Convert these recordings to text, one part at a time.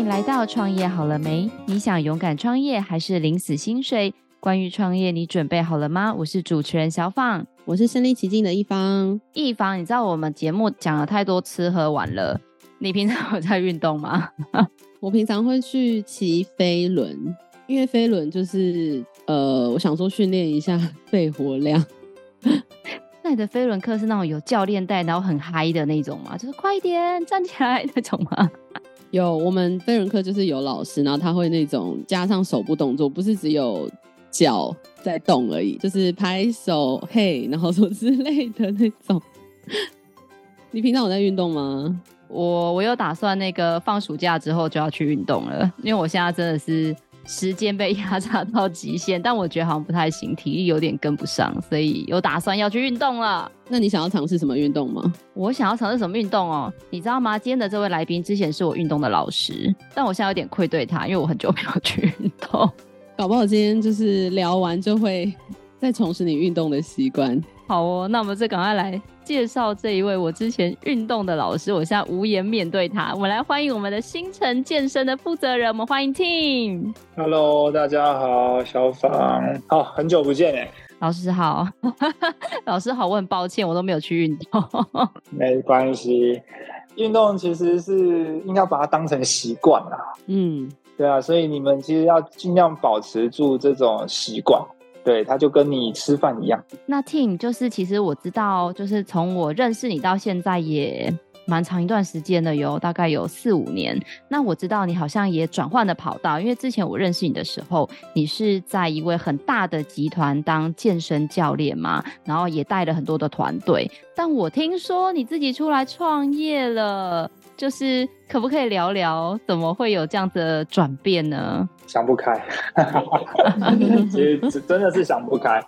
迎来到创业好了没？你想勇敢创业还是领死薪水？关于创业，你准备好了吗？我是主持人小放，我是身临其境的一方。一方，你知道我们节目讲了太多吃喝玩乐，你平常有在运动吗？我平常会去骑飞轮，因为飞轮就是呃，我想说训练一下肺活量。那你的飞轮课是那种有教练带，然后很嗨的那种吗？就是快一点站起来那种吗？有，我们飞人课就是有老师，然后他会那种加上手部动作，不是只有脚在动而已，就是拍手嘿，然后什么之类的那种。你平常有在运动吗？我我有打算那个放暑假之后就要去运动了，因为我现在真的是。时间被压榨到极限，但我觉得好像不太行，体力有点跟不上，所以有打算要去运动了。那你想要尝试什么运动吗？我想要尝试什么运动哦？你知道吗？今天的这位来宾之前是我运动的老师，但我现在有点愧对他，因为我很久没有去运动。搞不好今天就是聊完就会再重拾你运动的习惯。好哦，那我们就赶快来介绍这一位我之前运动的老师，我现在无颜面对他。我们来欢迎我们的新城健身的负责人，我们欢迎 Tim。Hello，大家好，小芳，好、哦，很久不见哎。老师好，老师好，我很抱歉，我都没有去运动。没关系，运动其实是应该把它当成习惯啦。嗯，对啊，所以你们其实要尽量保持住这种习惯。对，他就跟你吃饭一样。那 Tim 就是，其实我知道，就是从我认识你到现在也蛮长一段时间了，有大概有四五年。那我知道你好像也转换了跑道，因为之前我认识你的时候，你是在一位很大的集团当健身教练嘛，然后也带了很多的团队。但我听说你自己出来创业了。就是可不可以聊聊怎么会有这样的转变呢？想不开，其实真的是想不开。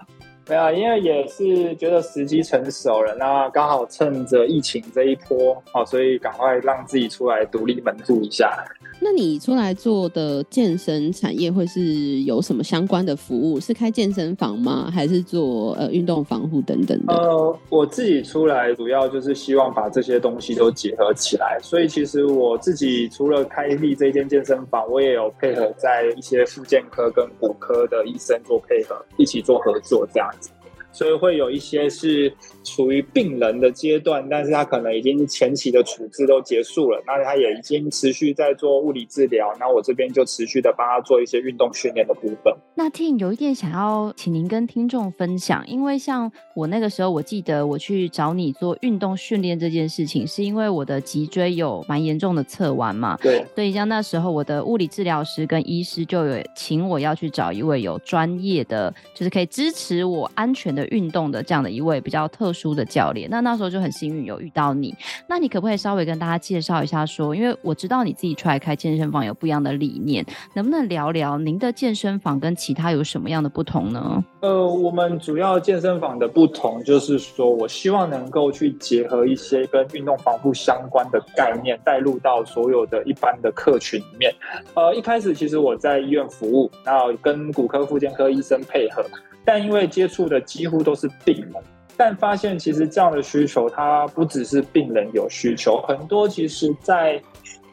没有，因为也是觉得时机成熟了，那刚好趁着疫情这一波，好，所以赶快让自己出来独立门户一下。那你出来做的健身产业会是有什么相关的服务？是开健身房吗？还是做呃运动防护等等？呃，我自己出来主要就是希望把这些东西都结合起来。所以其实我自己除了开立这间健身房，我也有配合在一些复健科跟骨科的医生做配合，一起做合作这样子。所以会有一些是处于病人的阶段，但是他可能已经前期的处置都结束了，那他也已经持续在做物理治疗，那我这边就持续的帮他做一些运动训练的部分。那 Tim 有一点想要请您跟听众分享，因为像我那个时候，我记得我去找你做运动训练这件事情，是因为我的脊椎有蛮严重的侧弯嘛，对，所以像那时候我的物理治疗师跟医师就有请我要去找一位有专业的，就是可以支持我安全的。运动的这样的一位比较特殊的教练，那那时候就很幸运有遇到你。那你可不可以稍微跟大家介绍一下说，因为我知道你自己出来开健身房有不一样的理念，能不能聊聊您的健身房跟其他有什么样的不同呢？呃，我们主要健身房的不同就是说，我希望能够去结合一些跟运动防护相关的概念，带入到所有的一般的客群里面。呃，一开始其实我在医院服务，然后跟骨科、复健科医生配合。但因为接触的几乎都是病人，但发现其实这样的需求，它不只是病人有需求，很多其实在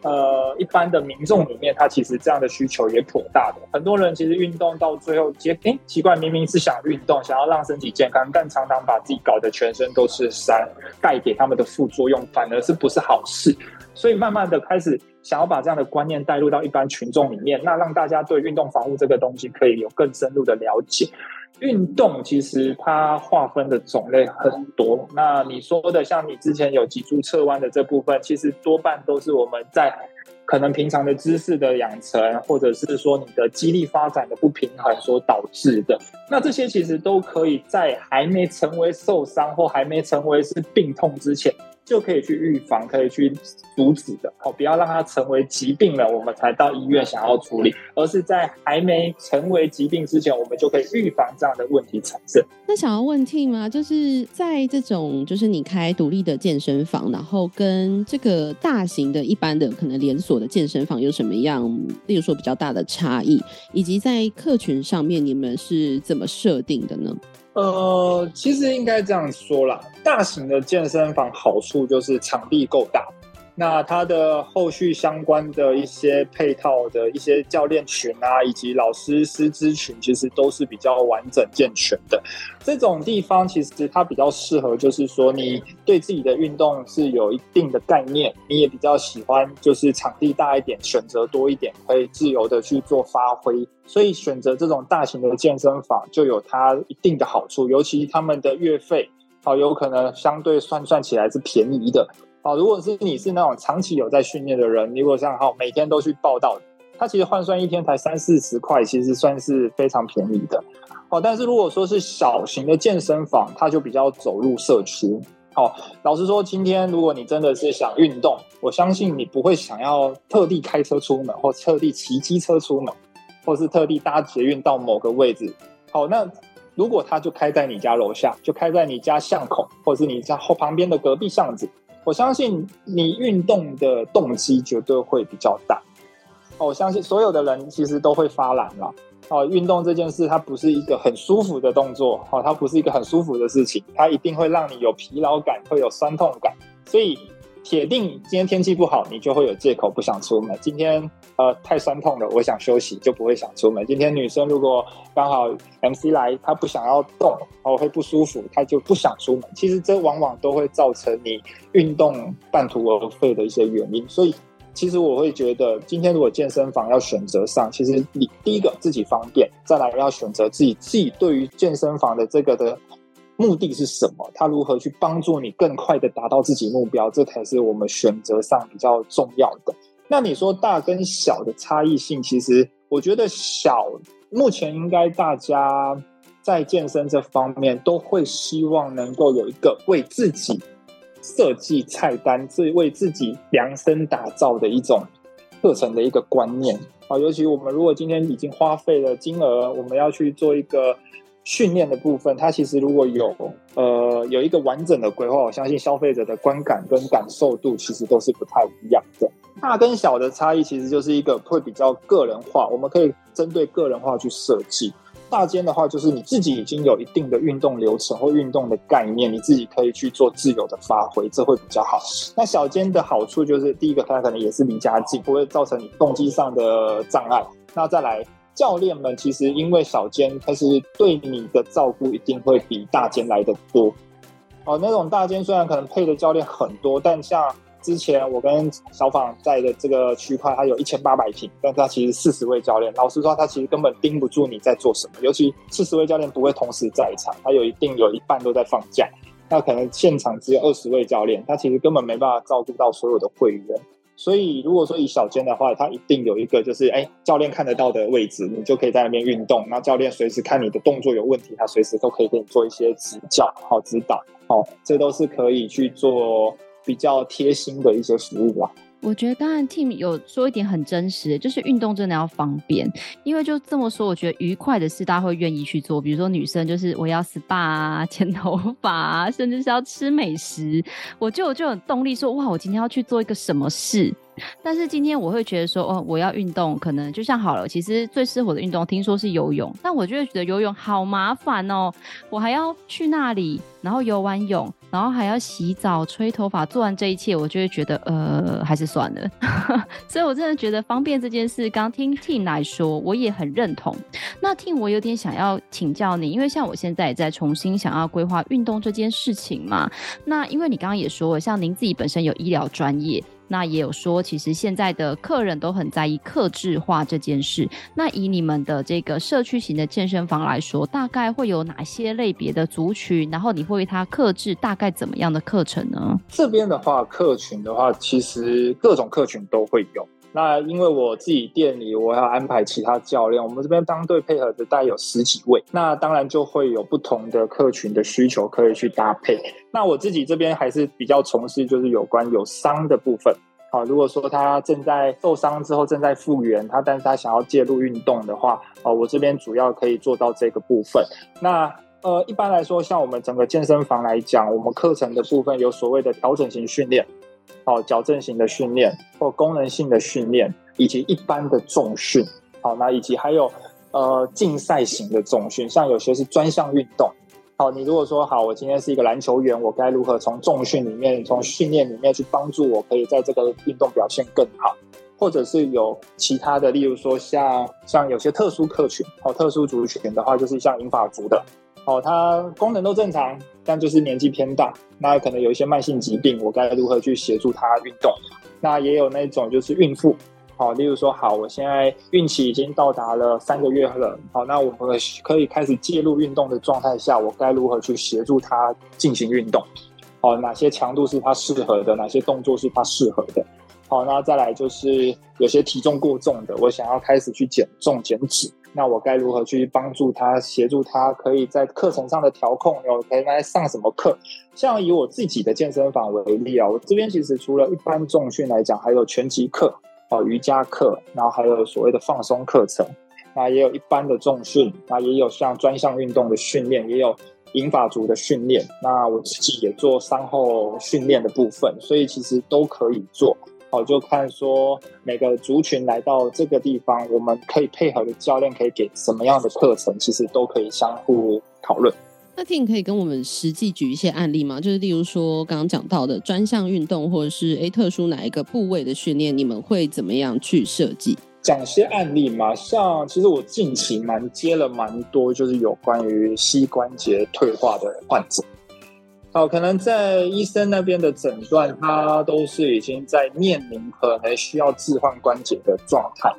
呃一般的民众里面，他其实这样的需求也颇大的。很多人其实运动到最后，结诶奇怪，明明是想运动，想要让身体健康，但常常把自己搞得全身都是伤，带给他们的副作用反而是不是好事。所以慢慢的开始想要把这样的观念带入到一般群众里面，那让大家对运动防护这个东西可以有更深入的了解。运动其实它划分的种类很多，那你说的像你之前有脊柱侧弯的这部分，其实多半都是我们在可能平常的姿势的养成，或者是说你的肌力发展的不平衡所导致的。那这些其实都可以在还没成为受伤或还没成为是病痛之前。就可以去预防，可以去阻止的，哦，不要让它成为疾病了，我们才到医院想要处理，而是在还没成为疾病之前，我们就可以预防这样的问题产生。那想要问 Tim 吗？就是在这种，就是你开独立的健身房，然后跟这个大型的、一般的可能连锁的健身房有什么样，例如说比较大的差异，以及在客群上面你们是怎么设定的呢？呃，其实应该这样说啦，大型的健身房好处就是场地够大，那它的后续相关的一些配套的一些教练群啊，以及老师师资群，其实都是比较完整健全的。这种地方其实它比较适合，就是说你对自己的运动是有一定的概念，你也比较喜欢，就是场地大一点，选择多一点，可以自由的去做发挥。所以选择这种大型的健身房就有它一定的好处，尤其他们的月费，好有可能相对算算起来是便宜的。好，如果是你是那种长期有在训练的人，如果像好每天都去报到，它其实换算一天才三四十块，其实算是非常便宜的。好，但是如果说是小型的健身房，它就比较走入社区。好，老实说，今天如果你真的是想运动，我相信你不会想要特地开车出门，或特地骑机车出门，或是特地搭捷运到某个位置。好，那如果它就开在你家楼下，就开在你家巷口，或是你家后旁边的隔壁巷子。我相信你运动的动机绝对会比较大。我相信所有的人其实都会发懒了。哦，运动这件事它不是一个很舒服的动作，哦，它不是一个很舒服的事情，它一定会让你有疲劳感，会有酸痛感，所以。铁定今天天气不好，你就会有借口不想出门。今天呃太酸痛了，我想休息，就不会想出门。今天女生如果刚好 MC 来，她不想要动，哦会不舒服，她就不想出门。其实这往往都会造成你运动半途而废的一些原因。所以其实我会觉得，今天如果健身房要选择上，其实你第一个自己方便，再来要选择自己自己对于健身房的这个的。目的是什么？他如何去帮助你更快的达到自己目标？这才是我们选择上比较重要的。那你说大跟小的差异性，其实我觉得小，目前应该大家在健身这方面都会希望能够有一个为自己设计菜单、是为自己量身打造的一种课程的一个观念啊。尤其我们如果今天已经花费了金额，我们要去做一个。训练的部分，它其实如果有呃有一个完整的规划，我相信消费者的观感跟感受度其实都是不太一样的。大跟小的差异其实就是一个会比较个人化，我们可以针对个人化去设计。大间的话，就是你自己已经有一定的运动流程或运动的概念，你自己可以去做自由的发挥，这会比较好。那小间的好处就是，第一个它可能也是离家近，不会造成你动机上的障碍。那再来。教练们其实因为小间，他是对你的照顾一定会比大间来得多。哦，那种大间虽然可能配的教练很多，但像之前我跟小访在的这个区块，它有一千八百平，但它其实四十位教练。老实说，他其实根本盯不住你在做什么，尤其四十位教练不会同时在场，他有一定有一半都在放假，那可能现场只有二十位教练，他其实根本没办法照顾到所有的会员。所以，如果说以小间的话，它一定有一个就是，哎，教练看得到的位置，你就可以在那边运动。那教练随时看你的动作有问题，他随时都可以给你做一些指教、好指导。好，这都是可以去做比较贴心的一些服务吧。我觉得刚才 Tim 有说一点很真实，就是运动真的要方便，因为就这么说，我觉得愉快的事大家会愿意去做。比如说女生就是我要 SPA 啊、剪头发啊，甚至是要吃美食，我就我就有动力说哇，我今天要去做一个什么事。但是今天我会觉得说，哦，我要运动，可能就像好了。其实最适合的运动，听说是游泳，但我就会觉得游泳好麻烦哦，我还要去那里，然后游完泳，然后还要洗澡、吹头发，做完这一切，我就会觉得，呃，还是算了。所以我真的觉得方便这件事，刚听 Tin 来说，我也很认同。那 Tin，我有点想要请教你，因为像我现在也在重新想要规划运动这件事情嘛。那因为你刚刚也说，像您自己本身有医疗专业。那也有说，其实现在的客人都很在意克制化这件事。那以你们的这个社区型的健身房来说，大概会有哪些类别的族群？然后你会为他克制大概怎么样的课程呢？这边的话，客群的话，其实各种客群都会有。那因为我自己店里，我要安排其他教练，我们这边当队配合的大概有十几位，那当然就会有不同的客群的需求可以去搭配。那我自己这边还是比较从事就是有关有伤的部分。好，如果说他正在受伤之后正在复原，他但是他想要介入运动的话，啊，我这边主要可以做到这个部分。那呃，一般来说，像我们整个健身房来讲，我们课程的部分有所谓的调整型训练。好，矫正型的训练或功能性的训练，以及一般的重训，好，那以及还有呃竞赛型的重训，像有些是专项运动，好，你如果说好，我今天是一个篮球员，我该如何从重训里面、从训练里面去帮助我，可以在这个运动表现更好？或者是有其他的，例如说像像有些特殊客群，哦，特殊族群的话，就是像银发族的，哦，它功能都正常，但就是年纪偏大，那可能有一些慢性疾病，我该如何去协助他运动？那也有那种就是孕妇，好，例如说好，我现在孕期已经到达了三个月了，好，那我们可以开始介入运动的状态下，我该如何去协助他进行运动？好，哪些强度是他适合的？哪些动作是他适合的？好，那再来就是有些体重过重的，我想要开始去减重减脂，那我该如何去帮助他，协助他可以在课程上的调控，有可以来上什么课？像以我自己的健身房为例啊，我这边其实除了一般重训来讲，还有拳击课、哦瑜伽课，然后还有所谓的放松课程，那也有一般的重训，那也有像专项运动的训练，也有银发族的训练，那我自己也做伤后训练的部分，所以其实都可以做。好，就看说每个族群来到这个地方，我们可以配合的教练可以给什么样的课程，其实都可以相互讨论。那 Tim 可以跟我们实际举一些案例吗？就是例如说刚刚讲到的专项运动，或者是诶特殊哪一个部位的训练，你们会怎么样去设计？讲些案例嘛，像其实我近期蛮接了蛮多，就是有关于膝关节退化的患者。好，可能在医生那边的诊断，他都是已经在面临可能需要置换关节的状态，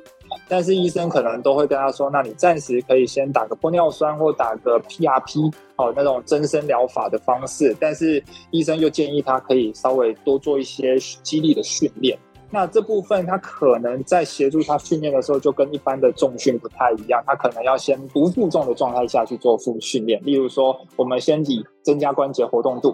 但是医生可能都会跟他说，那你暂时可以先打个玻尿酸或打个 PRP，哦，那种增生疗法的方式，但是医生又建议他可以稍微多做一些肌力的训练。那这部分他可能在协助他训练的时候，就跟一般的重训不太一样，他可能要先不负重的状态下去做负训练。例如说，我们先以增加关节活动度，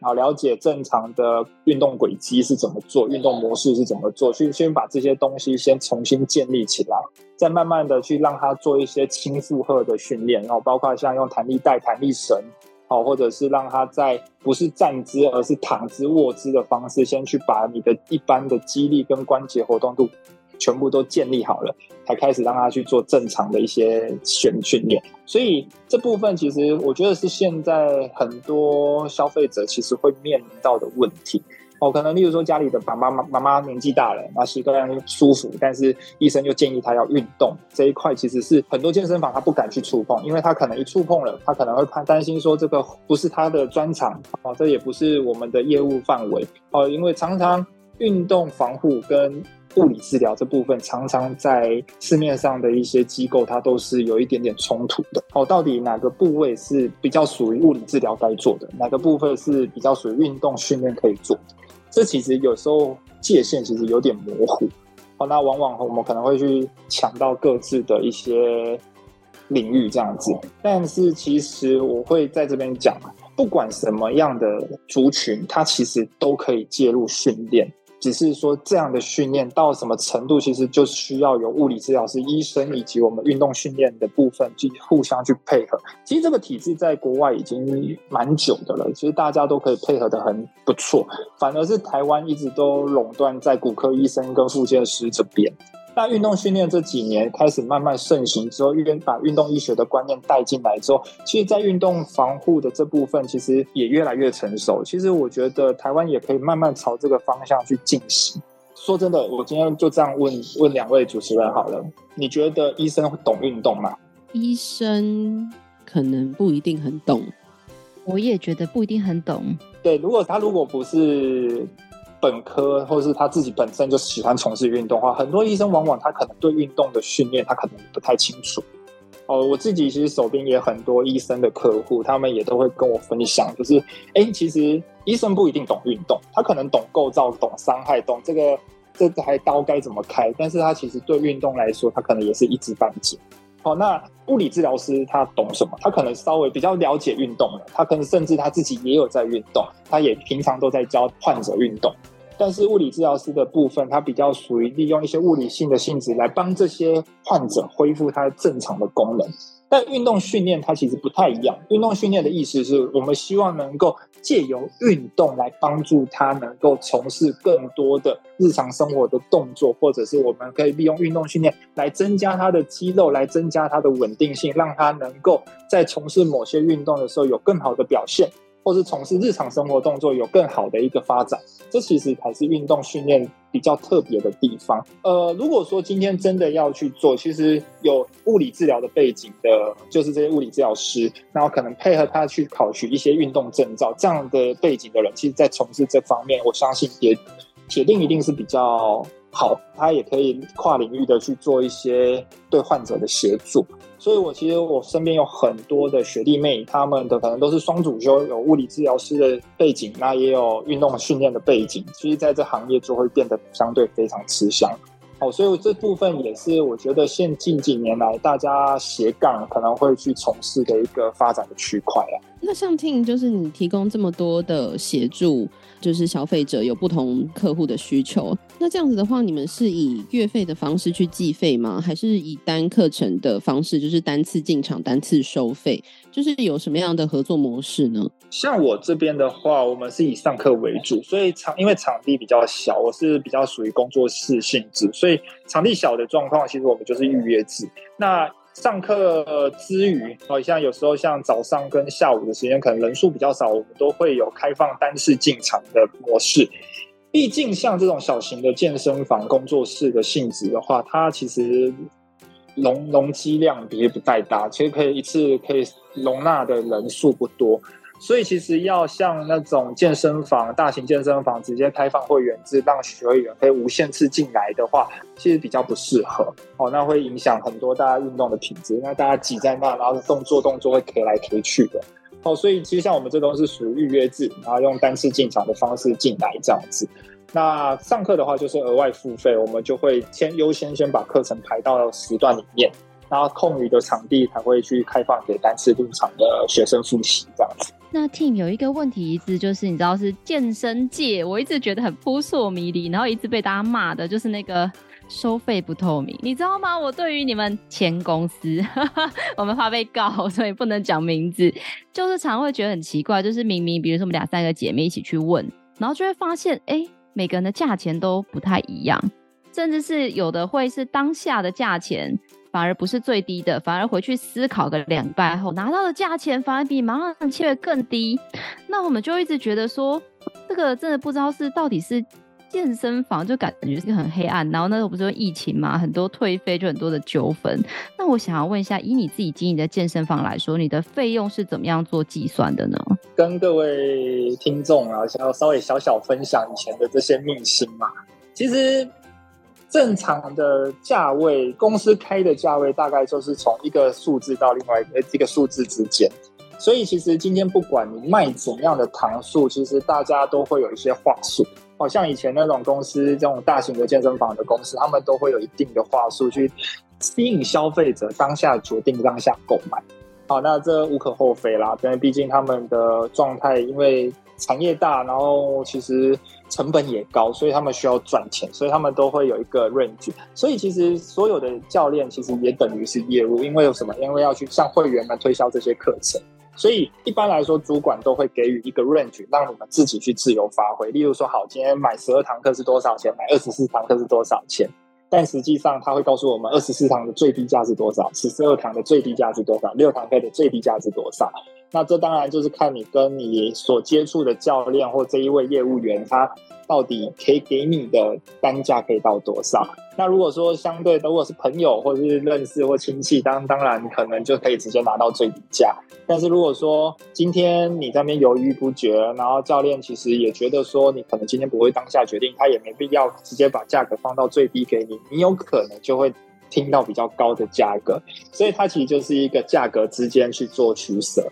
然后了解正常的运动轨迹是怎么做，运动模式是怎么做，去先把这些东西先重新建立起来，再慢慢的去让他做一些轻负荷的训练，然后包括像用弹力带、弹力绳。好，或者是让他在不是站姿，而是躺姿、卧姿的方式，先去把你的一般的肌力跟关节活动度全部都建立好了，才开始让他去做正常的一些训训练。所以这部分其实我觉得是现在很多消费者其实会面临到的问题。哦，可能例如说家里的爸爸妈妈妈年纪大了，那膝盖舒服，但是医生又建议他要运动，这一块其实是很多健身房他不敢去触碰，因为他可能一触碰了，他可能会怕担心说这个不是他的专长，哦，这也不是我们的业务范围，哦，因为常常运动防护跟物理治疗这部分，常常在市面上的一些机构，它都是有一点点冲突的。哦，到底哪个部位是比较属于物理治疗该做的，哪个部分是比较属于运动训练可以做的？这其实有时候界限其实有点模糊，哦，那往往我们可能会去抢到各自的一些领域这样子，但是其实我会在这边讲，不管什么样的族群，它其实都可以介入训练。只是说这样的训练到什么程度，其实就需要有物理治疗师、医生以及我们运动训练的部分去互相去配合。其实这个体制在国外已经蛮久的了，其实大家都可以配合的很不错。反而是台湾一直都垄断在骨科医生跟复健师这边。那运动训练这几年开始慢慢盛行之后，运动把运动医学的观念带进来之后，其实，在运动防护的这部分，其实也越来越成熟。其实，我觉得台湾也可以慢慢朝这个方向去进行。说真的，我今天就这样问问两位主持人好了，你觉得医生会懂运动吗？医生可能不一定很懂，我也觉得不一定很懂。对，如果他如果不是。本科或是他自己本身就喜欢从事运动的话，很多医生往往他可能对运动的训练他可能不太清楚。哦，我自己其实手边也很多医生的客户，他们也都会跟我分享，就是哎，其实医生不一定懂运动，他可能懂构造、懂伤害、懂这个这台刀该怎么开，但是他其实对运动来说，他可能也是一知半解。好，那物理治疗师他懂什么？他可能稍微比较了解运动了，他可能甚至他自己也有在运动，他也平常都在教患者运动。但是物理治疗师的部分，他比较属于利用一些物理性的性质来帮这些患者恢复他正常的功能。但运动训练它其实不太一样。运动训练的意思是我们希望能够借由运动来帮助他能够从事更多的日常生活的动作，或者是我们可以利用运动训练来增加他的肌肉，来增加他的稳定性，让他能够在从事某些运动的时候有更好的表现。或是从事日常生活动作有更好的一个发展，这其实才是运动训练比较特别的地方。呃，如果说今天真的要去做，其实有物理治疗的背景的，就是这些物理治疗师，然后可能配合他去考取一些运动证照，这样的背景的人，其实在从事这方面，我相信也铁定一定是比较好。他也可以跨领域的去做一些对患者的协助。所以，我其实我身边有很多的学弟妹，他们的可能都是双主修，有物理治疗师的背景，那也有运动训练的背景，其实在这行业就会变得相对非常吃香。好，所以这部分也是我觉得现近几年来大家斜杠可能会去从事的一个发展的区块啊。那像 Tim，就是你提供这么多的协助。就是消费者有不同客户的需求，那这样子的话，你们是以月费的方式去计费吗？还是以单课程的方式，就是单次进场单次收费？就是有什么样的合作模式呢？像我这边的话，我们是以上课为主，所以场因为场地比较小，我是比较属于工作室性质，所以场地小的状况，其实我们就是预约制。那上课之余，好像有时候像早上跟下午的时间，可能人数比较少，我们都会有开放单次进场的模式。毕竟像这种小型的健身房、工作室的性质的话，它其实容容积量也不太大，其实可以一次可以容纳的人数不多。所以其实要像那种健身房、大型健身房直接开放会员制，让学员可以无限次进来的话，其实比较不适合哦。那会影响很多大家运动的品质，那大家挤在那，然后动作动作会 K 来 K 去的哦。所以其实像我们这都是属于预约制，然后用单次进场的方式进来这样子。那上课的话就是额外付费，我们就会先优先先把课程排到时段里面。然后空余的场地才会去开放给单次入场的学生复习这样子。那 team 有一个问题一直就是，你知道是健身界，我一直觉得很扑朔迷离，然后一直被大家骂的，就是那个收费不透明，你知道吗？我对于你们前公司，我们怕被告，所以不能讲名字，就是常会觉得很奇怪，就是明明比如说我们两三个姐妹一起去问，然后就会发现，哎，每个人的价钱都不太一样，甚至是有的会是当下的价钱。反而不是最低的，反而回去思考个两拜后拿到的价钱反而比马上签约更低。那我们就一直觉得说，这个真的不知道是到底是健身房，就感觉是很黑暗。然后那时候不是说疫情嘛，很多退费就很多的纠纷。那我想要问一下，以你自己经营的健身房来说，你的费用是怎么样做计算的呢？跟各位听众啊，想要稍微小小分享以前的这些秘辛嘛，其实。正常的价位，公司开的价位大概就是从一个数字到另外一个数字之间。所以其实今天不管你卖怎样的糖数，其实大家都会有一些话术。好像以前那种公司，这种大型的健身房的公司，他们都会有一定的话术去吸引消费者当下决定当下购买。好，那这无可厚非啦，因为毕竟他们的状态，因为产业大，然后其实。成本也高，所以他们需要赚钱，所以他们都会有一个 range。所以其实所有的教练其实也等于是业务，因为有什么？因为要去向会员们推销这些课程，所以一般来说，主管都会给予一个 range，让你们自己去自由发挥。例如说，好，今天买十二堂课是多少钱？买二十四堂课是多少钱？但实际上，他会告诉我们，二十四堂的最低价是多少？十二堂的最低价是多少？六堂课的最低价是多少？那这当然就是看你跟你所接触的教练或这一位业务员，他到底可以给你的单价可以到多少？那如果说相对，如果是朋友或者是认识或亲戚，当当然可能就可以直接拿到最低价。但是如果说今天你在那边犹豫不决，然后教练其实也觉得说你可能今天不会当下决定，他也没必要直接把价格放到最低给你，你有可能就会听到比较高的价格。所以它其实就是一个价格之间去做取舍。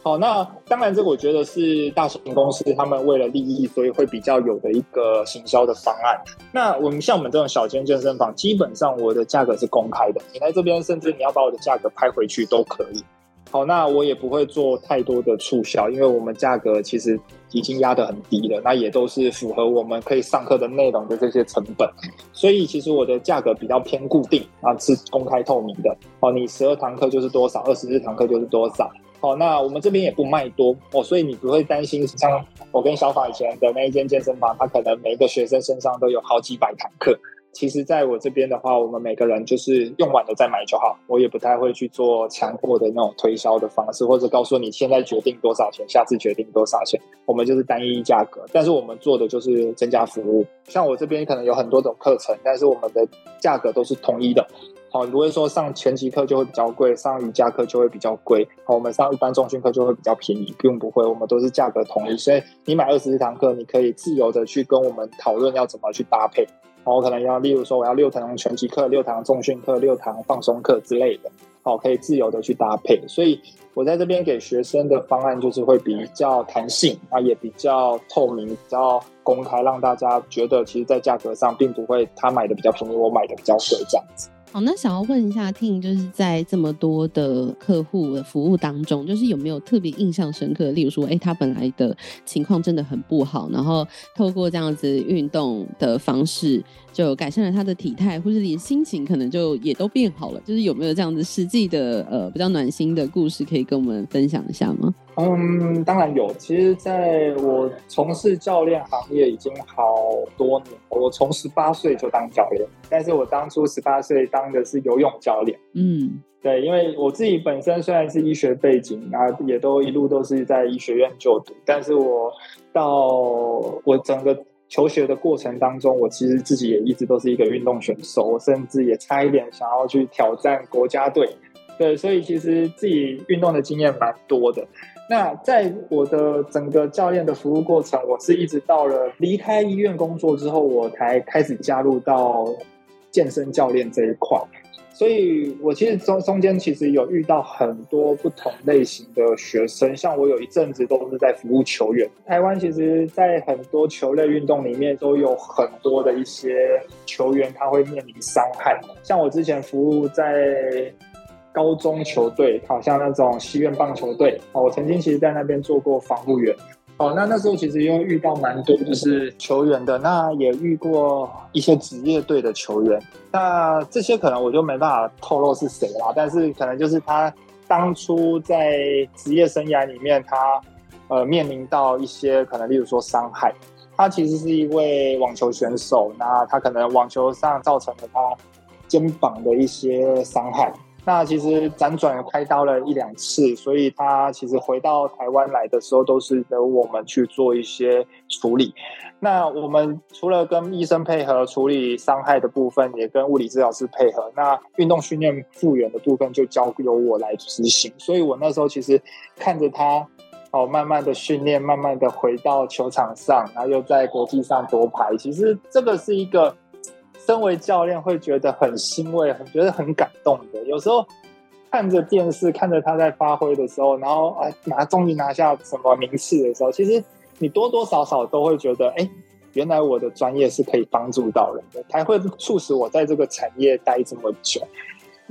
好，那当然，这个我觉得是大型公司他们为了利益，所以会比较有的一个行销的方案。那我们像我们这种小间健身房，基本上我的价格是公开的，你来这边，甚至你要把我的价格拍回去都可以。好，那我也不会做太多的促销，因为我们价格其实已经压得很低了，那也都是符合我们可以上课的内容的这些成本，所以其实我的价格比较偏固定啊，是公开透明的。哦，你十二堂课就是多少，二十四堂课就是多少。哦，那我们这边也不卖多哦，所以你不会担心像我跟小法以前的那一间健身房，他可能每一个学生身上都有好几百堂课。其实，在我这边的话，我们每个人就是用完了再买就好。我也不太会去做强迫的那种推销的方式，或者告诉你现在决定多少钱，下次决定多少钱。我们就是单一价格，但是我们做的就是增加服务。像我这边可能有很多种课程，但是我们的价格都是统一的。好，你不会说上拳击课就会比较贵，上瑜伽课就会比较贵。好，我们上一般重训课就会比较便宜，并不会，我们都是价格统一。所以你买二十四堂课，你可以自由的去跟我们讨论要怎么去搭配。我可能要，例如说，我要六堂拳击课、六堂重训课、六堂放松课之类的，好，可以自由的去搭配。所以我在这边给学生的方案就是会比较弹性啊，也比较透明、比较公开，让大家觉得其实，在价格上并不会他买的比较便宜，我买的比较贵这样子。好，那想要问一下，Tim，就是在这么多的客户的服务当中，就是有没有特别印象深刻？例如说，哎、他本来的情况真的很不好，然后透过这样子运动的方式，就改善了他的体态，或是连心情可能就也都变好了。就是有没有这样子实际的呃比较暖心的故事可以跟我们分享一下吗？嗯，当然有。其实，在我从事教练行业已经好多年，我从十八岁就当教练，但是我当初十八岁当的是游泳教练。嗯，对，因为我自己本身虽然是医学背景，啊，也都一路都是在医学院就读，但是我到我整个。求学的过程当中，我其实自己也一直都是一个运动选手，我甚至也差一点想要去挑战国家队。对，所以其实自己运动的经验蛮多的。那在我的整个教练的服务过程，我是一直到了离开医院工作之后，我才开始加入到健身教练这一块。所以，我其实中中间其实有遇到很多不同类型的学生，像我有一阵子都是在服务球员。台湾其实，在很多球类运动里面，都有很多的一些球员他会面临伤害。像我之前服务在高中球队，好像那种西苑棒球队啊，我曾经其实在那边做过防护员。哦，那那时候其实又遇到蛮多就是球员的，那也遇过一些职业队的球员。那这些可能我就没办法透露是谁啦，但是可能就是他当初在职业生涯里面他，呃面临到一些可能，例如说伤害。他其实是一位网球选手，那他可能网球上造成了他肩膀的一些伤害。那其实辗转开刀了一两次，所以他其实回到台湾来的时候，都是由我们去做一些处理。那我们除了跟医生配合处理伤害的部分，也跟物理治疗师配合。那运动训练复原的部分就交由我来执行。所以我那时候其实看着他哦，慢慢的训练，慢慢的回到球场上，然后又在国际上夺牌。其实这个是一个。身为教练会觉得很欣慰，很觉得很感动的。有时候看着电视，看着他在发挥的时候，然后哎拿终于拿下什么名次的时候，其实你多多少少都会觉得，哎，原来我的专业是可以帮助到人的，才会促使我在这个产业待这么久。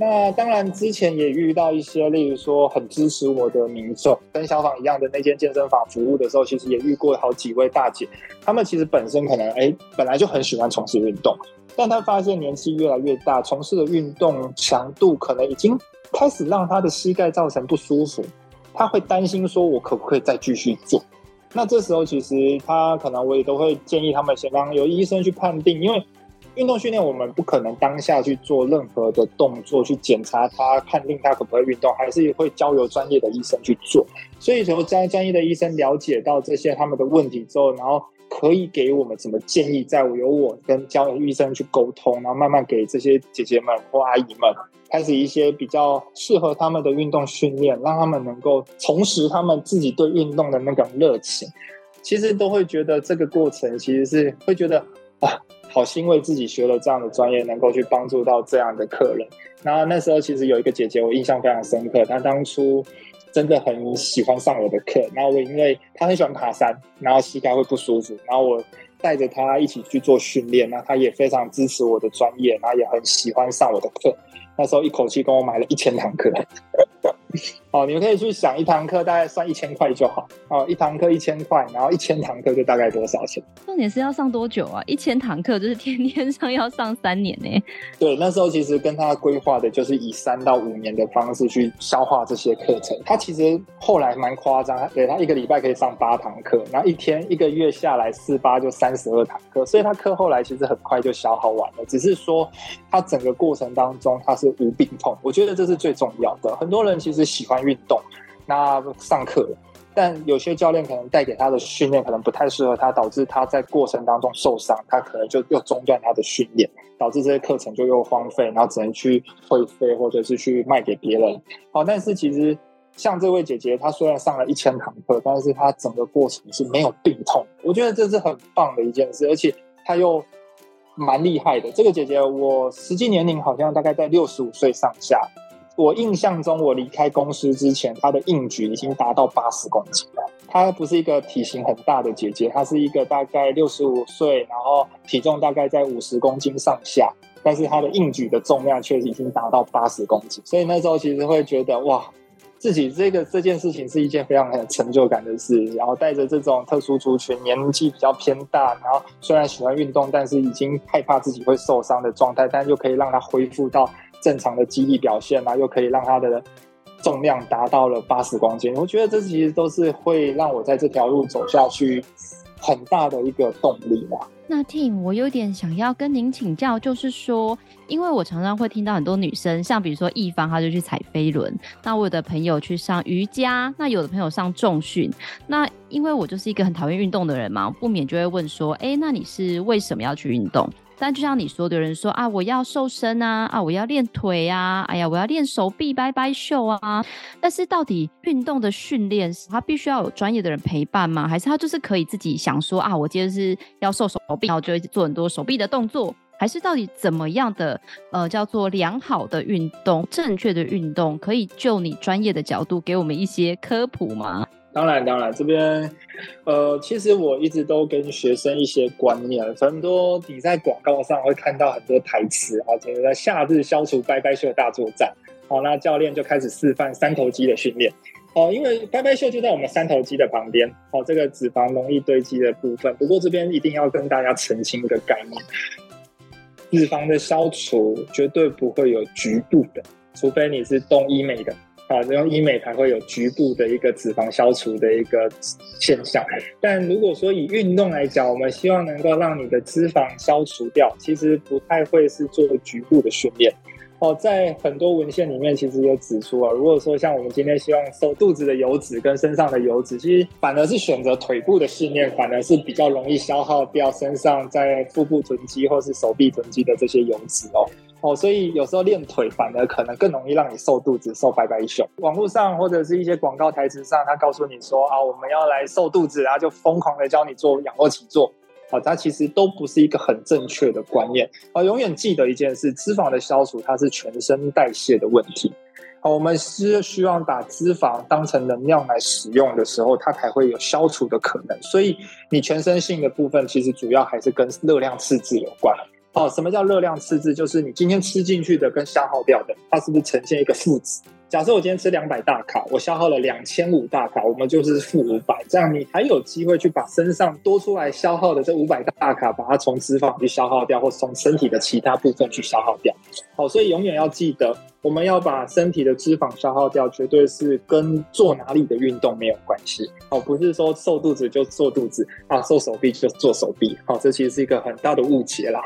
那当然之前也遇到一些，例如说很支持我的民众，跟小访一样的那间健身房服务的时候，其实也遇过好几位大姐，她们其实本身可能哎本来就很喜欢从事运动。但他发现年纪越来越大，从事的运动强度可能已经开始让他的膝盖造成不舒服，他会担心说：“我可不可以再继续做？”那这时候其实他可能我也都会建议他们先让由医生去判定，因为运动训练我们不可能当下去做任何的动作去检查他，判定他可不可以运动，还是会交由专业的医生去做。所以从专专业的医生了解到这些他们的问题之后，然后。可以给我们什么建议？再由我跟教练医生去沟通，然后慢慢给这些姐姐们或阿姨们开始一些比较适合他们的运动训练，让他们能够重拾他们自己对运动的那个热情。其实都会觉得这个过程其实是会觉得啊，好欣慰自己学了这样的专业，能够去帮助到这样的客人。然后那时候其实有一个姐姐，我印象非常深刻，她当初。真的很喜欢上我的课，然后我因为他很喜欢爬山，然后膝盖会不舒服，然后我带着他一起去做训练，那他也非常支持我的专业，然后也很喜欢上我的课。那时候一口气跟我买了一千堂课。哦，你们可以去想一堂课大概算一千块就好。哦，一堂课一千块，然后一千堂课就大概多少钱？重点是要上多久啊？一千堂课就是天天上，要上三年呢。对，那时候其实跟他规划的就是以三到五年的方式去消化这些课程。他其实后来蛮夸张，对，他一个礼拜可以上八堂课，然后一天一个月下来四八就三十二堂课，所以他课后来其实很快就消耗完了。只是说他整个过程当中他是无病痛，我觉得这是最重要的。很多人其实是喜欢运动，那上课，但有些教练可能带给他的训练可能不太适合他，导致他在过程当中受伤，他可能就又中断他的训练，导致这些课程就又荒废，然后只能去退费或者是去卖给别人。好，但是其实像这位姐姐，她虽然上了一千堂课，但是她整个过程是没有病痛，我觉得这是很棒的一件事，而且她又蛮厉害的。这个姐姐，我实际年龄好像大概在六十五岁上下。我印象中，我离开公司之前，她的硬举已经达到八十公斤了。她不是一个体型很大的姐姐，她是一个大概六十五岁，然后体重大概在五十公斤上下，但是她的硬举的重量却已经达到八十公斤。所以那时候其实会觉得，哇，自己这个这件事情是一件非常很有成就感的事。然后带着这种特殊族群，年纪比较偏大，然后虽然喜欢运动，但是已经害怕自己会受伤的状态，但就可以让她恢复到。正常的肌力表现啊，又可以让他的重量达到了八十公斤，我觉得这其实都是会让我在这条路走下去很大的一个动力吧。那 Tim，我有点想要跟您请教，就是说，因为我常常会听到很多女生，像比如说一方，她就去踩飞轮；那我的朋友去上瑜伽，那有的朋友上重训。那因为我就是一个很讨厌运动的人嘛，不免就会问说，哎，那你是为什么要去运动？但就像你说的，有人说啊，我要瘦身啊，啊，我要练腿啊，哎呀，我要练手臂拜拜秀啊。但是到底运动的训练，他必须要有专业的人陪伴吗？还是他就是可以自己想说啊，我今天是要瘦手臂，然后就会做很多手臂的动作？还是到底怎么样的呃叫做良好的运动、正确的运动，可以就你专业的角度给我们一些科普吗？当然，当然，这边，呃，其实我一直都跟学生一些观念，很多你在广告上会看到很多台词啊，比如说夏日消除拜拜袖大作战，好，那教练就开始示范三头肌的训练，哦，因为拜拜袖就在我们三头肌的旁边，哦，这个脂肪容易堆积的部分。不过这边一定要跟大家澄清一个概念，脂肪的消除绝对不会有局部的，除非你是动医美的。啊，用医美才会有局部的一个脂肪消除的一个现象。但如果说以运动来讲，我们希望能够让你的脂肪消除掉，其实不太会是做局部的训练。哦，在很多文献里面其实有指出啊，如果说像我们今天希望瘦肚子的油脂跟身上的油脂，其实反而是选择腿部的训练，反而是比较容易消耗掉身上在腹部囤积或是手臂囤积的这些油脂哦。哦，所以有时候练腿反而可能更容易让你瘦肚子、瘦拜拜袖。网络上或者是一些广告台词上，他告诉你说啊，我们要来瘦肚子，然后就疯狂的教你做仰卧起坐。啊，它其实都不是一个很正确的观念。啊，永远记得一件事：脂肪的消除，它是全身代谢的问题。好，我们是希望把脂肪当成能量来使用的时候，它才会有消除的可能。所以，你全身性的部分其实主要还是跟热量赤字有关。哦，什么叫热量赤字？就是你今天吃进去的跟消耗掉的，它是不是呈现一个负值？假设我今天吃两百大卡，我消耗了两千五大卡，我们就是负五百，这样你还有机会去把身上多出来消耗的这五百大卡，把它从脂肪去消耗掉，或从身体的其他部分去消耗掉。好，所以永远要记得，我们要把身体的脂肪消耗掉，绝对是跟做哪里的运动没有关系。哦，不是说瘦肚子就做肚子啊，瘦手臂就做手臂。好，这其实是一个很大的误解啦。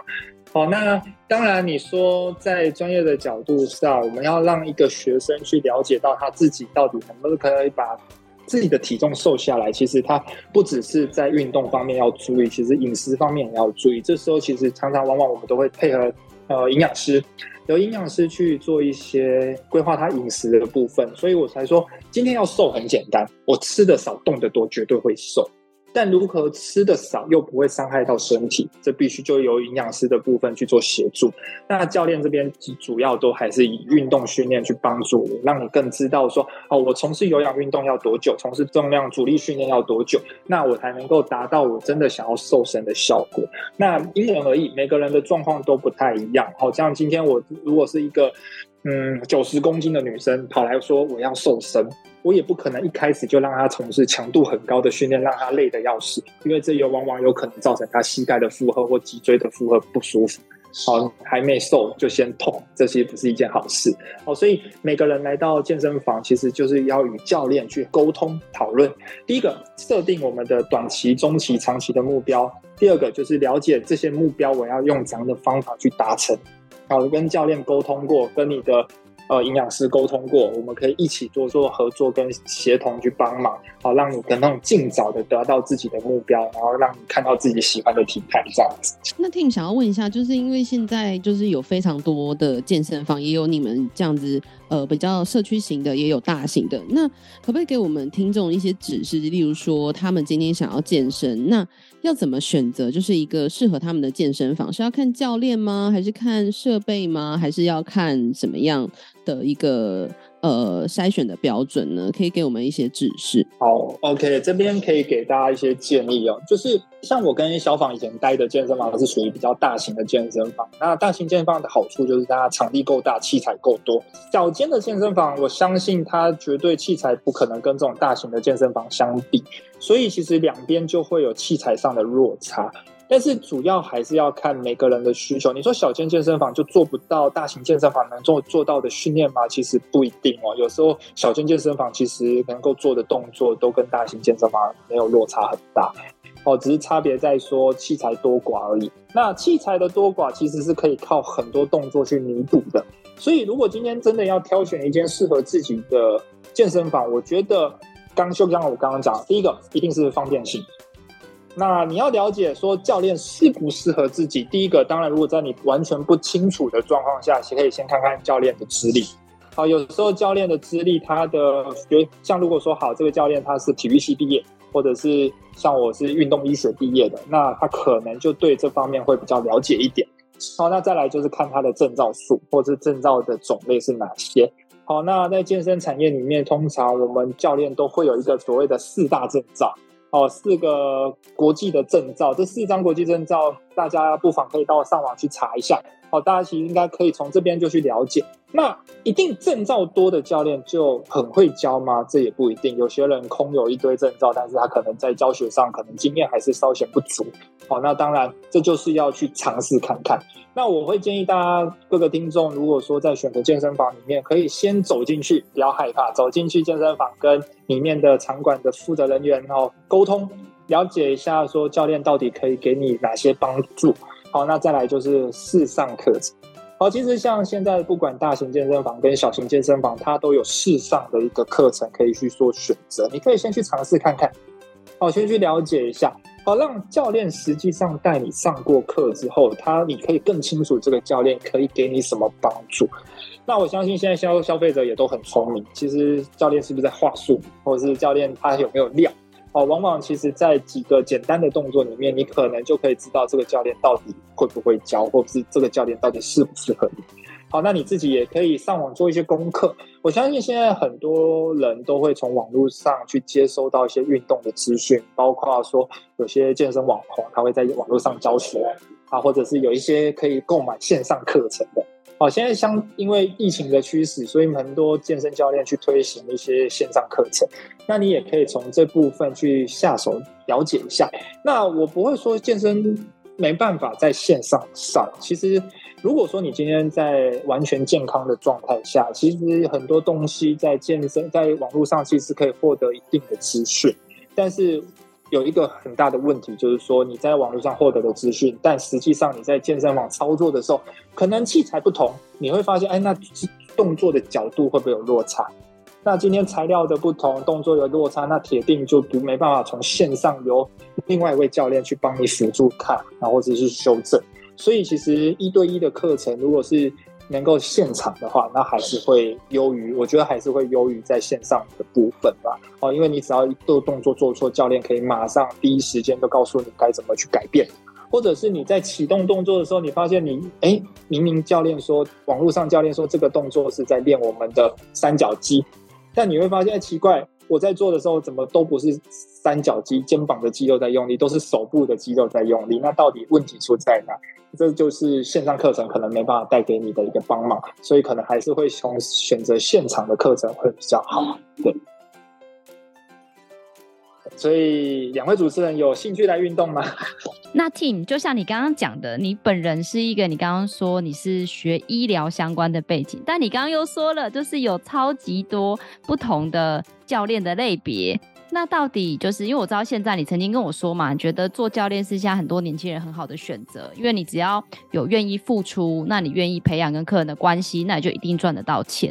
好，那当然，你说在专业的角度上，我们要让一个学生去了解到他自己到底能不能可以把自己的体重瘦下来。其实他不只是在运动方面要注意，其实饮食方面也要注意。这时候其实常常往往我们都会配合呃营养师，由营养师去做一些规划他饮食的部分。所以我才说，今天要瘦很简单，我吃的少，动得多，绝对会瘦。但如何吃得少又不会伤害到身体，这必须就由营养师的部分去做协助。那教练这边主要都还是以运动训练去帮助你，让你更知道说哦，我从事有氧运动要多久，从事重量阻力训练要多久，那我才能够达到我真的想要瘦身的效果。那因人而异，每个人的状况都不太一样。好，像今天我如果是一个嗯九十公斤的女生跑来说我要瘦身，我也不可能一开始就让她从事强度很高的训练，让她累得要死，因为这又往往有可能造成她膝盖的负荷或脊椎的负荷不舒服。好，还没瘦就先痛，这些不是一件好事。好，所以每个人来到健身房，其实就是要与教练去沟通讨论。第一个，设定我们的短期、中期、长期的目标；第二个，就是了解这些目标，我要用怎样的方法去达成。好的，跟教练沟通过，跟你的。呃，营养师沟通过，我们可以一起做做合作跟协同去帮忙，好，让你的那种尽早的得到自己的目标，然后让你看到自己喜欢的体态这样子。那 Tim 想要问一下，就是因为现在就是有非常多的健身房，也有你们这样子。呃，比较社区型的也有大型的，那可不可以给我们听众一些指示？例如说，他们今天想要健身，那要怎么选择？就是一个适合他们的健身房，是要看教练吗？还是看设备吗？还是要看什么样的一个？呃，筛选的标准呢，可以给我们一些指示。好，OK，这边可以给大家一些建议哦。就是像我跟小访以前待的健身房，是属于比较大型的健身房。那大型健身房的好处就是它场地够大，器材够多。小间的健身房，我相信它绝对器材不可能跟这种大型的健身房相比，所以其实两边就会有器材上的落差。但是主要还是要看每个人的需求。你说小间健身房就做不到大型健身房能做做到的训练吗？其实不一定哦。有时候小间健身房其实能够做的动作都跟大型健身房没有落差很大哦，只是差别在说器材多寡而已。那器材的多寡其实是可以靠很多动作去弥补的。所以如果今天真的要挑选一间适合自己的健身房，我觉得刚就像我刚刚讲，第一个一定是方便性。那你要了解说教练适不适合自己。第一个，当然，如果在你完全不清楚的状况下，可以先看看教练的资历。好，有时候教练的资历，他的，像如果说好，这个教练他是体育系毕业，或者是像我是运动医学毕业的，那他可能就对这方面会比较了解一点。好，那再来就是看他的证照数，或者是证照的种类是哪些。好，那在健身产业里面，通常我们教练都会有一个所谓的四大证照。哦，四个国际的证照，这四张国际证照，大家不妨可以到上网去查一下。好，大家其实应该可以从这边就去了解。那一定证照多的教练就很会教吗？这也不一定。有些人空有一堆证照，但是他可能在教学上可能经验还是稍显不足。好，那当然这就是要去尝试看看。那我会建议大家各个听众，如果说在选择健身房里面，可以先走进去，不要害怕，走进去健身房跟里面的场馆的负责人员哦沟通，了解一下说教练到底可以给你哪些帮助。好，那再来就是试上课程。好，其实像现在不管大型健身房跟小型健身房，它都有试上的一个课程可以去做选择。你可以先去尝试看看，好，先去了解一下，好，让教练实际上带你上过课之后，他你可以更清楚这个教练可以给你什么帮助。那我相信现在消消费者也都很聪明，其实教练是不是在话术，或者是教练他有没有料？哦，往往其实，在几个简单的动作里面，你可能就可以知道这个教练到底会不会教，或者是这个教练到底适不适合你。好，那你自己也可以上网做一些功课。我相信现在很多人都会从网络上去接收到一些运动的资讯，包括说有些健身网红他会在网络上教学啊，或者是有一些可以购买线上课程的。好，现在相因为疫情的趋势，所以很多健身教练去推行一些线上课程。那你也可以从这部分去下手了解一下。那我不会说健身没办法在线上上。其实，如果说你今天在完全健康的状态下，其实很多东西在健身在网络上其实可以获得一定的资讯，但是。有一个很大的问题，就是说你在网络上获得的资讯，但实际上你在健身房操作的时候，可能器材不同，你会发现，哎，那动作的角度会不会有落差？那今天材料的不同，动作有落差，那铁定就不没办法从线上由另外一位教练去帮你辅助看，然后或者是修正。所以其实一对一的课程，如果是能够现场的话，那还是会优于，我觉得还是会优于在线上的部分吧。哦，因为你只要一个动作做错，教练可以马上第一时间都告诉你该怎么去改变，或者是你在启动动作的时候，你发现你哎，明明教练说网络上教练说这个动作是在练我们的三角肌，但你会发现奇怪，我在做的时候怎么都不是三角肌、肩膀的肌肉在用力，都是手部的肌肉在用力。那到底问题出在哪？这就是线上课程可能没办法带给你的一个帮忙，所以可能还是会从选择现场的课程会比较好。对。所以两位主持人有兴趣来运动吗？那 Tim 就像你刚刚讲的，你本人是一个，你刚刚说你是学医疗相关的背景，但你刚刚又说了，就是有超级多不同的教练的类别。那到底就是因为我知道现在你曾经跟我说嘛，你觉得做教练是现在很多年轻人很好的选择，因为你只要有愿意付出，那你愿意培养跟客人的关系，那你就一定赚得到钱。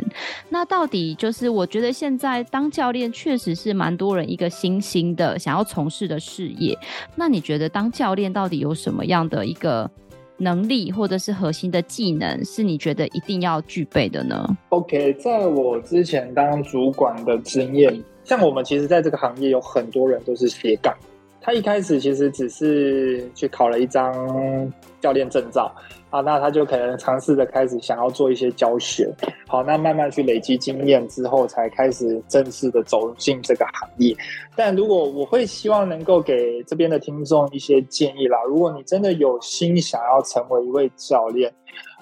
那到底就是我觉得现在当教练确实是蛮多人一个新兴的想要从事的事业。那你觉得当教练到底有什么样的一个能力或者是核心的技能是你觉得一定要具备的呢？OK，在我之前当主管的经验。像我们其实在这个行业有很多人都是斜杠，他一开始其实只是去考了一张教练证照啊，那他就可能尝试着开始想要做一些教学，好，那慢慢去累积经验之后，才开始正式的走进这个行业。但如果我会希望能够给这边的听众一些建议啦，如果你真的有心想要成为一位教练，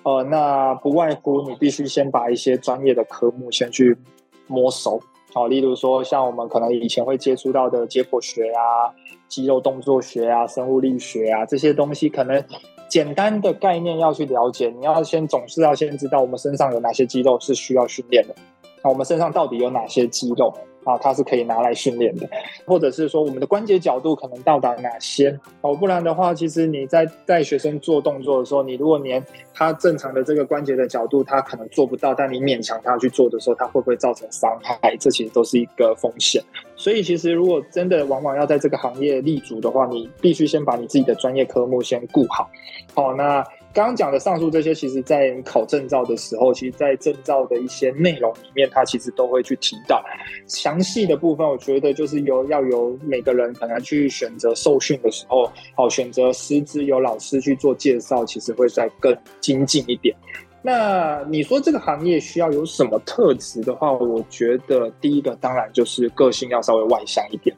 呃，那不外乎你必须先把一些专业的科目先去摸熟。好，例如说，像我们可能以前会接触到的解剖学啊、肌肉动作学啊、生物力学啊这些东西，可能简单的概念要去了解。你要先总是要先知道我们身上有哪些肌肉是需要训练的，那我们身上到底有哪些肌肉？啊，它是可以拿来训练的，或者是说我们的关节角度可能到达哪些哦？不然的话，其实你在带学生做动作的时候，你如果连他正常的这个关节的角度，他可能做不到，但你勉强他去做的时候，他会不会造成伤害？这其实都是一个风险。所以，其实如果真的往往要在这个行业立足的话，你必须先把你自己的专业科目先顾好。好，那。刚刚讲的上述这些，其实在你考证照的时候，其实，在证照的一些内容里面，它其实都会去提到。详细的部分，我觉得就是由要由每个人可能去选择受训的时候，好选择师资，由老师去做介绍，其实会再更精进一点。那你说这个行业需要有什么特质的话，我觉得第一个当然就是个性要稍微外向一点。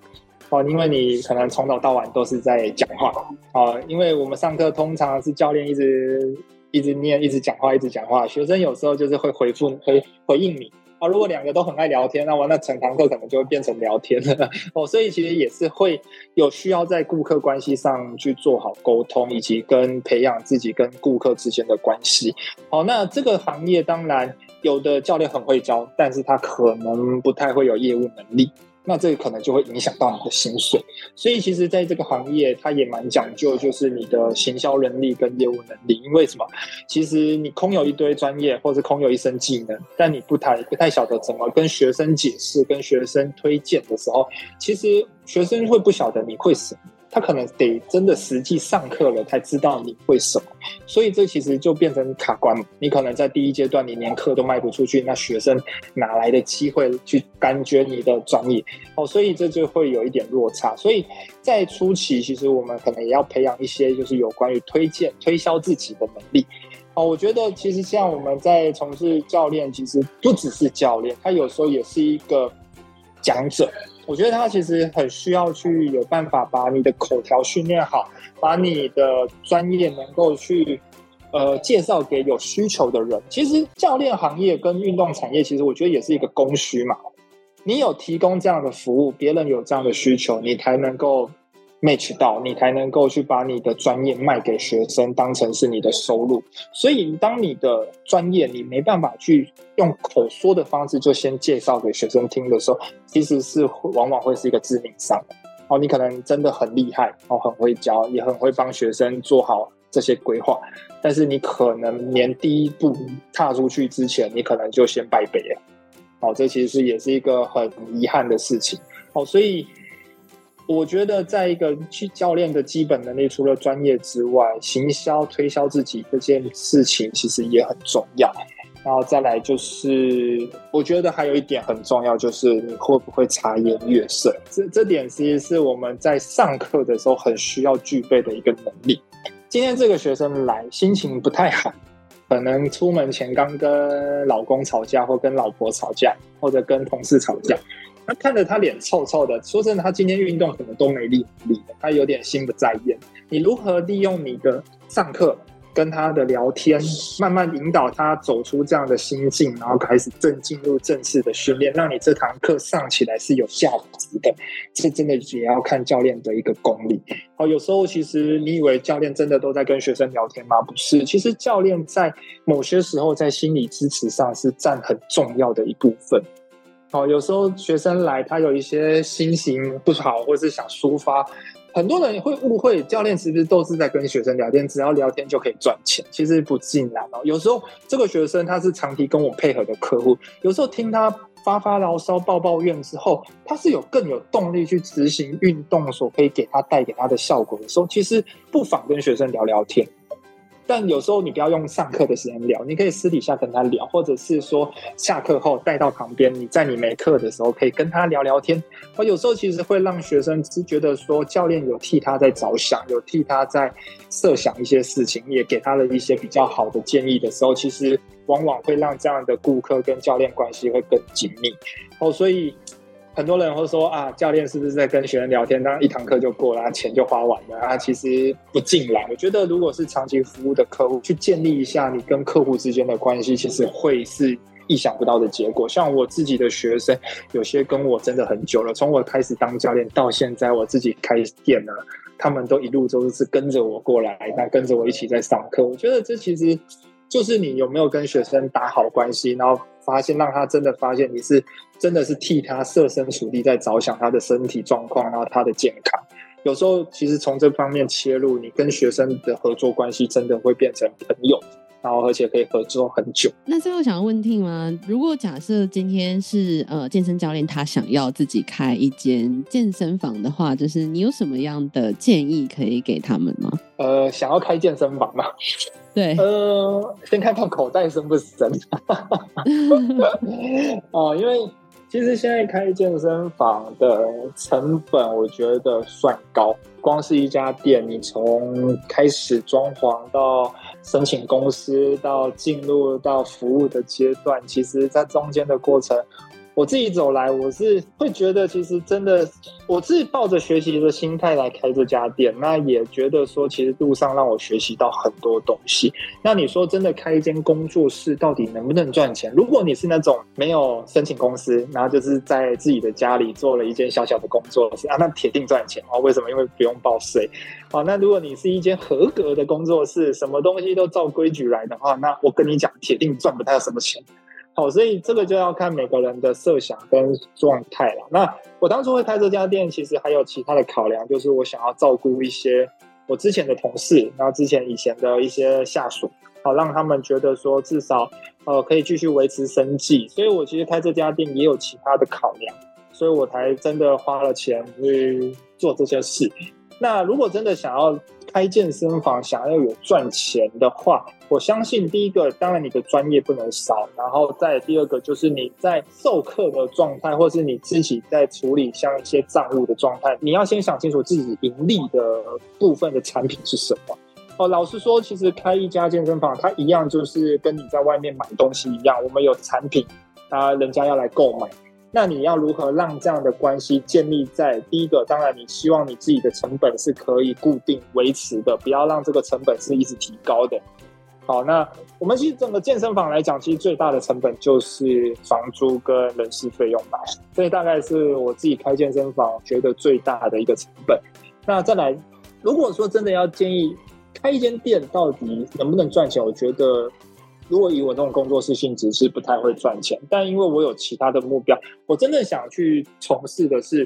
哦，因为你可能从早到晚都是在讲话，哦，因为我们上课通常是教练一直一直念，一直讲话，一直讲话，学生有时候就是会回复回回应你，啊，如果两个都很爱聊天，那我那整堂课可能就会变成聊天了，哦，所以其实也是会有需要在顾客关系上去做好沟通，以及跟培养自己跟顾客之间的关系。好，那这个行业当然有的教练很会教，但是他可能不太会有业务能力。那这个可能就会影响到你的薪水，所以其实在这个行业，它也蛮讲究，就是你的行销能力跟业务能力。因为什么？其实你空有一堆专业，或是空有一身技能，但你不太不太晓得怎么跟学生解释、跟学生推荐的时候，其实学生会不晓得你会什么。他可能得真的实际上课了，才知道你会什么，所以这其实就变成卡关。你可能在第一阶段，你连课都卖不出去，那学生哪来的机会去感觉你的专业？哦，所以这就会有一点落差。所以在初期，其实我们可能也要培养一些，就是有关于推荐、推销自己的能力。哦，我觉得其实像我们在从事教练，其实不只是教练，他有时候也是一个讲者。我觉得他其实很需要去有办法把你的口条训练好，把你的专业能够去呃介绍给有需求的人。其实教练行业跟运动产业，其实我觉得也是一个供需嘛。你有提供这样的服务，别人有这样的需求，你才能够。Match 到你才能够去把你的专业卖给学生，当成是你的收入。所以，当你的专业你没办法去用口说的方式就先介绍给学生听的时候，其实是往往会是一个致命伤。哦，你可能真的很厉害，哦，很会教，也很会帮学生做好这些规划，但是你可能连第一步踏出去之前，你可能就先败北了。哦，这其实也是一个很遗憾的事情。哦，所以。我觉得，在一个去教练的基本能力，除了专业之外，行销推销自己这件事情其实也很重要。然后再来就是，我觉得还有一点很重要，就是你会不会察言悦色。这这点其实是我们在上课的时候很需要具备的一个能力。今天这个学生来，心情不太好，可能出门前刚跟老公吵架，或跟老婆吵架，或者跟同事吵架。他看着他脸臭臭的，说真的，他今天运动可能都没力没力，他有点心不在焉。你如何利用你的上课？跟他的聊天，慢慢引导他走出这样的心境，然后开始正进入正式的训练，让你这堂课上起来是有价值的。这真的也要看教练的一个功力。好，有时候其实你以为教练真的都在跟学生聊天吗？不是，其实教练在某些时候在心理支持上是占很重要的一部分。好，有时候学生来，他有一些心情不好，或是想抒发。很多人会误会教练是不是都是在跟学生聊天，只要聊天就可以赚钱？其实不尽然哦。有时候这个学生他是长期跟我配合的客户，有时候听他发发牢骚、抱抱怨之后，他是有更有动力去执行运动所可以给他带给他的效果的时候，其实不妨跟学生聊聊天。但有时候你不要用上课的时间聊，你可以私底下跟他聊，或者是说下课后带到旁边，你在你没课的时候可以跟他聊聊天。我有时候其实会让学生是觉得说教练有替他在着想，有替他在设想一些事情，也给他了一些比较好的建议的时候，其实往往会让这样的顾客跟教练关系会更紧密。哦，所以。很多人会说啊，教练是不是在跟学生聊天？当然一堂课就过了，钱就花完了啊。其实不尽然。我觉得，如果是长期服务的客户，去建立一下你跟客户之间的关系，其实会是意想不到的结果。像我自己的学生，有些跟我真的很久了，从我开始当教练到现在，我自己开店了，他们都一路都是跟着我过来，那跟着我一起在上课。我觉得这其实就是你有没有跟学生打好关系，然后。发现让他真的发现你是真的是替他设身处地在着想他的身体状况，然后他的健康。有时候其实从这方面切入，你跟学生的合作关系真的会变成朋友，然后而且可以合作很久。那最后想要问 Tim 吗？如果假设今天是呃健身教练，他想要自己开一间健身房的话，就是你有什么样的建议可以给他们吗？呃，想要开健身房吗？对，呃，先看看口袋深不深。哦，因为其实现在开健身房的成本，我觉得算高。光是一家店，你从开始装潢到申请公司，到进入到服务的阶段，其实在中间的过程。我自己走来，我是会觉得，其实真的，我自己抱着学习的心态来开这家店，那也觉得说，其实路上让我学习到很多东西。那你说真的开一间工作室，到底能不能赚钱？如果你是那种没有申请公司，然后就是在自己的家里做了一间小小的工作室啊，那铁定赚钱啊！为什么？因为不用报税啊。那如果你是一间合格的工作室，什么东西都照规矩来的话，那我跟你讲，铁定赚不太什么钱。哦，所以这个就要看每个人的设想跟状态了。那我当初会开这家店，其实还有其他的考量，就是我想要照顾一些我之前的同事，然后之前以前的一些下属，好让他们觉得说至少呃可以继续维持生计。所以我其实开这家店也有其他的考量，所以我才真的花了钱去做这些事。那如果真的想要开健身房，想要有赚钱的话，我相信第一个，当然你的专业不能少，然后再第二个就是你在授课的状态，或是你自己在处理像一些账务的状态，你要先想清楚自己盈利的部分的产品是什么。哦，老实说，其实开一家健身房，它一样就是跟你在外面买东西一样，我们有产品，啊，人家要来购买。那你要如何让这样的关系建立在第一个？当然，你希望你自己的成本是可以固定维持的，不要让这个成本是一直提高的。好，那我们其实整个健身房来讲，其实最大的成本就是房租跟人事费用吧。所以大概是我自己开健身房觉得最大的一个成本。那再来，如果说真的要建议开一间店，到底能不能赚钱？我觉得。如果以我这种工作室性质是不太会赚钱，但因为我有其他的目标，我真的想去从事的是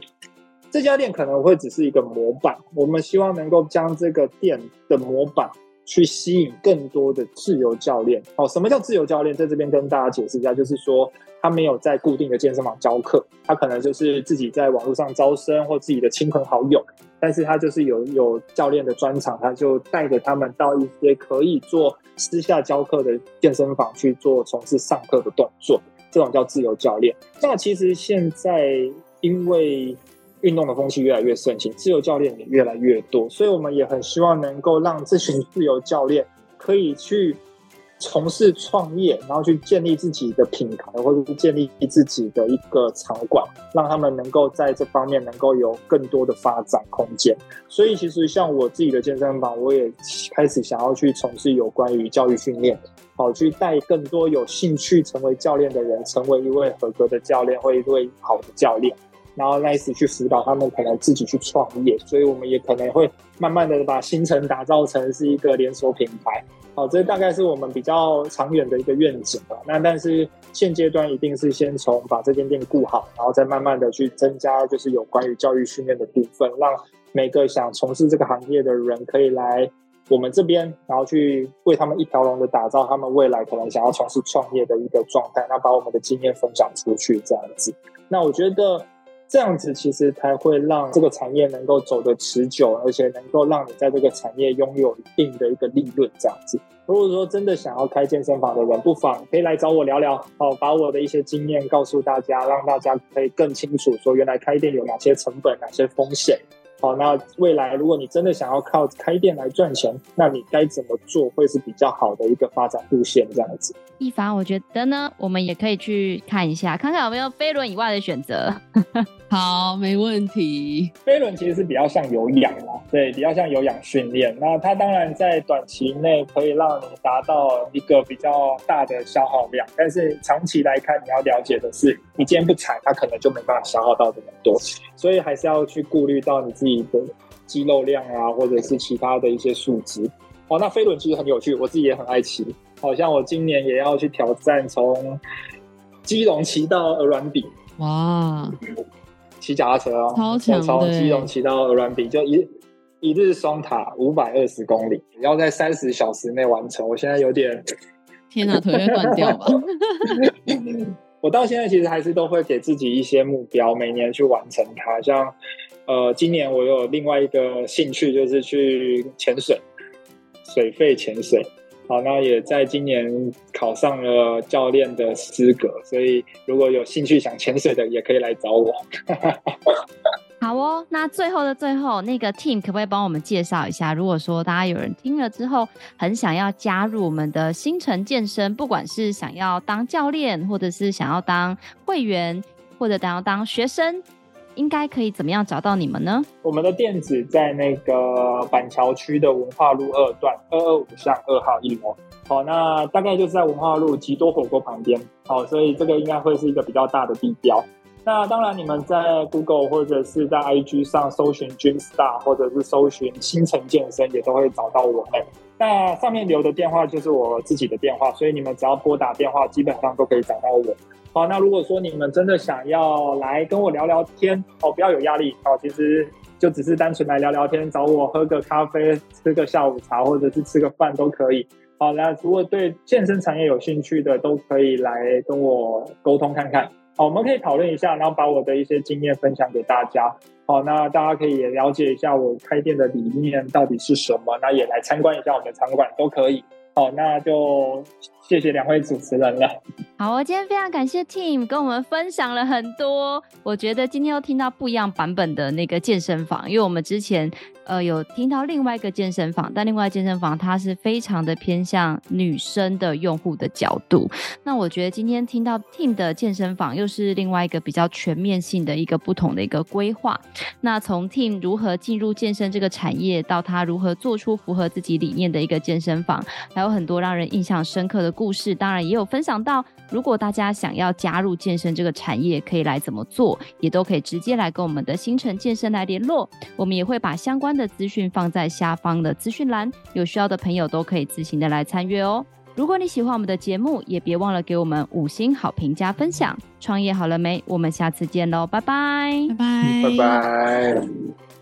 这家店可能会只是一个模板。我们希望能够将这个店的模板去吸引更多的自由教练。哦，什么叫自由教练？在这边跟大家解释一下，就是说他没有在固定的健身房教课，他可能就是自己在网络上招生或自己的亲朋好友，但是他就是有有教练的专场，他就带着他们到一些可以做。私下教课的健身房去做从事上课的动作，这种叫自由教练。那其实现在因为运动的风气越来越盛行，自由教练也越来越多，所以我们也很希望能够让这群自由教练可以去从事创业，然后去建立自己的品牌，或者是建立自己的一个场馆，让他们能够在这方面能够有更多的发展空间。所以，其实像我自己的健身房，我也开始想要去从事有关于教育训练，好去带更多有兴趣成为教练的人，成为一位合格的教练或一位好的教练。然后开始去辅导他们，可能自己去创业，所以我们也可能会慢慢的把新城打造成是一个连锁品牌。好，这大概是我们比较长远的一个愿景吧。那但是现阶段一定是先从把这间店顾好，然后再慢慢的去增加，就是有关于教育训练的部分，让每个想从事这个行业的人可以来我们这边，然后去为他们一条龙的打造他们未来可能想要从事创业的一个状态，那把我们的经验分享出去，这样子。那我觉得。这样子其实才会让这个产业能够走得持久，而且能够让你在这个产业拥有一定的一个利润。这样子，如果说真的想要开健身房的人，不妨可以来找我聊聊，好，把我的一些经验告诉大家，让大家可以更清楚说原来开店有哪些成本、哪些风险。好，那未来如果你真的想要靠开店来赚钱，那你该怎么做会是比较好的一个发展路线？这样子，一凡，我觉得呢，我们也可以去看一下，看看有没有飞轮以外的选择。好，没问题。飞轮其实是比较像有氧啦，对，比较像有氧训练。那它当然在短期内可以让你达到一个比较大的消耗量，但是长期来看，你要了解的是，你今天不踩，它可能就没办法消耗到这么多。所以还是要去顾虑到你自己的肌肉量啊，或者是其他的一些数值。哦，那飞轮其实很有趣，我自己也很爱骑。好像我今年也要去挑战从基隆骑到鹅銮比。哇！骑脚踏车哦，超强！从基隆骑到鹅銮鼻，就一一日双塔五百二十公里，要在三十小时内完成。我现在有点，天哪，腿要断掉吧？我到现在其实还是都会给自己一些目标，每年去完成它。像呃，今年我有另外一个兴趣，就是去潜水，水肺潜水。好，那也在今年考上了教练的资格，所以如果有兴趣想潜水的，也可以来找我。好哦，那最后的最后，那个 Team 可不可以帮我们介绍一下？如果说大家有人听了之后，很想要加入我们的新城健身，不管是想要当教练，或者是想要当会员，或者想要当学生。应该可以怎么样找到你们呢？我们的店址在那个板桥区的文化路二段二二五巷二号一楼。好，那大概就是在文化路吉多火锅旁边。好，所以这个应该会是一个比较大的地标。那当然，你们在 Google 或者是在 IG 上搜寻 Gymstar，或者是搜寻新城健身，也都会找到我们。那上面留的电话就是我自己的电话，所以你们只要拨打电话，基本上都可以找到我。好，那如果说你们真的想要来跟我聊聊天，哦，不要有压力，哦，其实就只是单纯来聊聊天，找我喝个咖啡，吃个下午茶，或者是吃个饭都可以。好，那如果对健身产业有兴趣的，都可以来跟我沟通看看。好，我们可以讨论一下，然后把我的一些经验分享给大家。好，那大家可以也了解一下我开店的理念到底是什么，那也来参观一下我们的场馆都可以。好，那就。谢谢两位主持人了。好，我今天非常感谢 Team 跟我们分享了很多。我觉得今天又听到不一样版本的那个健身房，因为我们之前呃有听到另外一个健身房，但另外健身房它是非常的偏向女生的用户的角度。那我觉得今天听到 Team 的健身房又是另外一个比较全面性的一个不同的一个规划。那从 Team 如何进入健身这个产业，到他如何做出符合自己理念的一个健身房，还有很多让人印象深刻的。故事当然也有分享到，如果大家想要加入健身这个产业，可以来怎么做，也都可以直接来跟我们的新城健身来联络。我们也会把相关关的资讯放在下方的资讯栏，有需要的朋友都可以自行的来参阅哦。如果你喜欢我们的节目，也别忘了给我们五星好评加分享。创业好了没？我们下次见喽，拜拜，拜拜，拜拜。